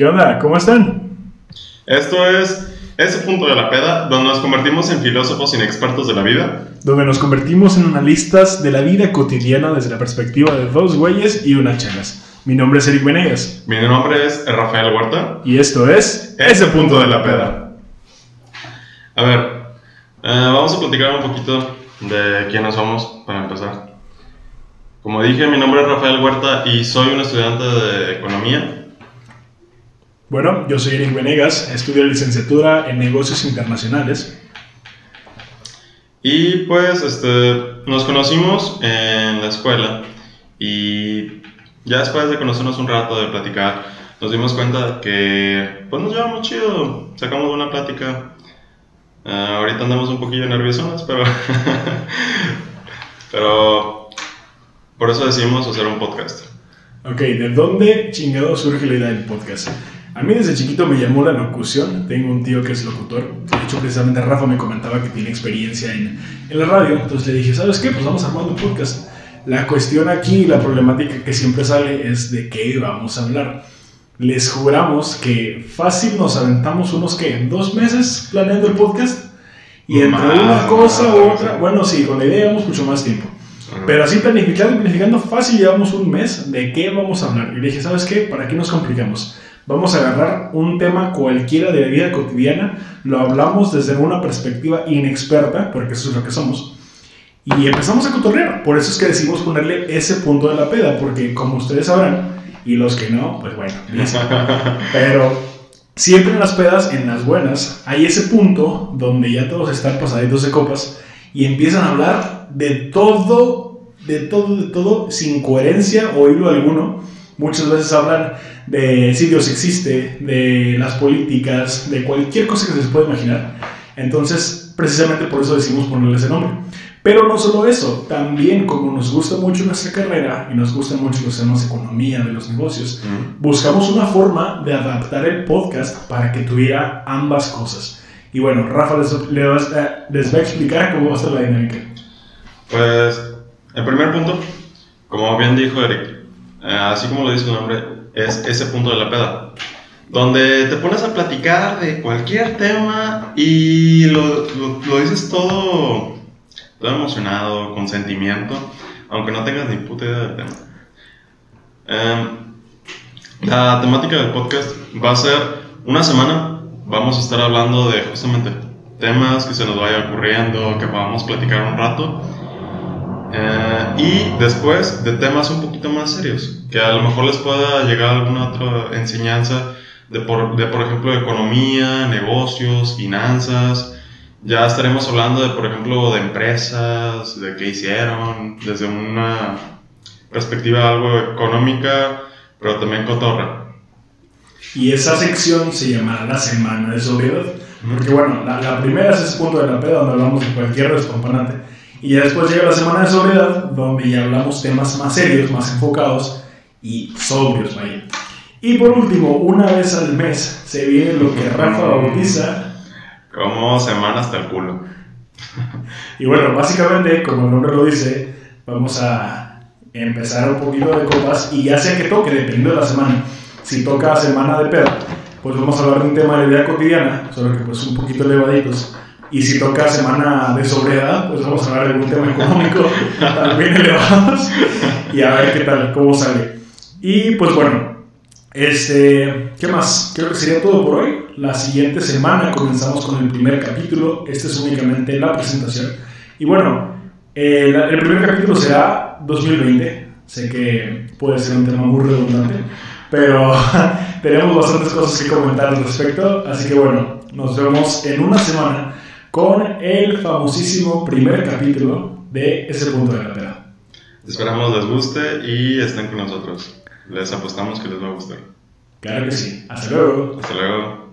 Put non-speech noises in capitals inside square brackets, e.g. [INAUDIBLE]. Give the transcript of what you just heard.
¿Qué onda? ¿Cómo están? Esto es ese punto de la peda donde nos convertimos en filósofos inexpertos de la vida. Donde nos convertimos en analistas de la vida cotidiana desde la perspectiva de dos güeyes y unas chelas. Mi nombre es Eric Venegas. Mi nombre es Rafael Huerta. Y esto es Ese punto de la peda. A ver, eh, vamos a platicar un poquito de quiénes somos para empezar. Como dije, mi nombre es Rafael Huerta y soy un estudiante de economía. Bueno, yo soy Eric Venegas, estudio licenciatura en negocios internacionales. Y pues este, nos conocimos en la escuela y ya después de conocernos un rato, de platicar, nos dimos cuenta que pues nos llevamos chido, sacamos una plática. Ah, ahorita andamos un poquillo nerviosos, pero, [LAUGHS] pero por eso decidimos hacer un podcast. Ok, ¿de dónde chingado surge la idea del podcast? A mí desde chiquito me llamó la locución. Tengo un tío que es locutor. De hecho, precisamente Rafa me comentaba que tiene experiencia en, en la radio. Entonces le dije, ¿sabes qué? Pues vamos armando un podcast. La cuestión aquí, la problemática que siempre sale es de qué vamos a hablar. Les juramos que fácil nos aventamos unos que dos meses planeando el podcast. Y entre Más, una cosa u otra, bueno, sí, con la idea llevamos mucho más tiempo. Pero así planificando, planificando fácil, llevamos un mes de qué vamos a hablar. Y le dije, ¿sabes qué? ¿Para qué nos complicamos? Vamos a agarrar un tema cualquiera de la vida cotidiana, lo hablamos desde una perspectiva inexperta, porque eso es lo que somos, y empezamos a cotorrear. Por eso es que decidimos ponerle ese punto de la peda, porque como ustedes sabrán, y los que no, pues bueno. [LAUGHS] Pero siempre en las pedas, en las buenas, hay ese punto donde ya todos están pasaditos de copas y empiezan a hablar de todo, de todo, de todo, sin coherencia o hilo alguno. Muchas veces hablan de si Dios existe, de las políticas, de cualquier cosa que se les pueda imaginar. Entonces, precisamente por eso decidimos ponerle ese nombre. Pero no solo eso, también como nos gusta mucho nuestra carrera y nos gustan mucho los temas de economía, de los negocios, Mm. buscamos una forma de adaptar el podcast para que tuviera ambas cosas. Y bueno, Rafa les, les- eh, les va a explicar cómo va a ser la dinámica. Pues, el primer punto, como bien dijo Eric, así como lo dice su nombre, es ese punto de la peda. Donde te pones a platicar de cualquier tema y lo, lo- lo dices todo, todo emocionado, con sentimiento, aunque no tengas ni puta idea del tema. Em, la temática del podcast va a ser una semana, vamos a estar hablando de justamente temas que se nos vaya ocurriendo, que podamos platicar un rato. Eh, y después de temas un poquito más serios, que a lo mejor les pueda llegar alguna otra enseñanza de por, de, por ejemplo, economía, negocios, finanzas. Ya estaremos hablando de, por ejemplo, de empresas, de qué hicieron, desde una perspectiva algo económica, pero también cotorra. Y esa sección se llamará la semana de sobriedad. Porque bueno, la, la primera es ese punto de la peda donde hablamos de cualquier despampanante. Y ya después llega la semana de sobriedad donde ya hablamos temas más serios, más enfocados y sobrios, vaya. Y por último, una vez al mes se viene lo que Rafa bautiza Como semana hasta el culo. Y bueno, básicamente, como el nombre lo dice, vamos a empezar un poquito de copas y ya sea que toque, dependiendo de la semana. Si toca semana de pedo, pues vamos a hablar de un tema de la vida cotidiana, solo que pues un poquito elevaditos. Y si toca semana de sobriedad, pues vamos a hablar de algún tema económico [LAUGHS] también elevados y a ver qué tal, cómo sale. Y pues bueno, este, ¿qué más? Creo que sería todo por hoy. La siguiente semana comenzamos con el primer capítulo. Este es únicamente la presentación. Y bueno, el, el primer capítulo será 2020. Sé que puede ser un tema muy redundante, pero [LAUGHS] tenemos bastantes cosas que comentar al respecto. Así que bueno, nos vemos en una semana con el famosísimo primer capítulo de ese punto de la peda. Esperamos les guste y estén con nosotros. Les apostamos que les va a gustar. Claro que sí. Hasta luego. Hasta luego.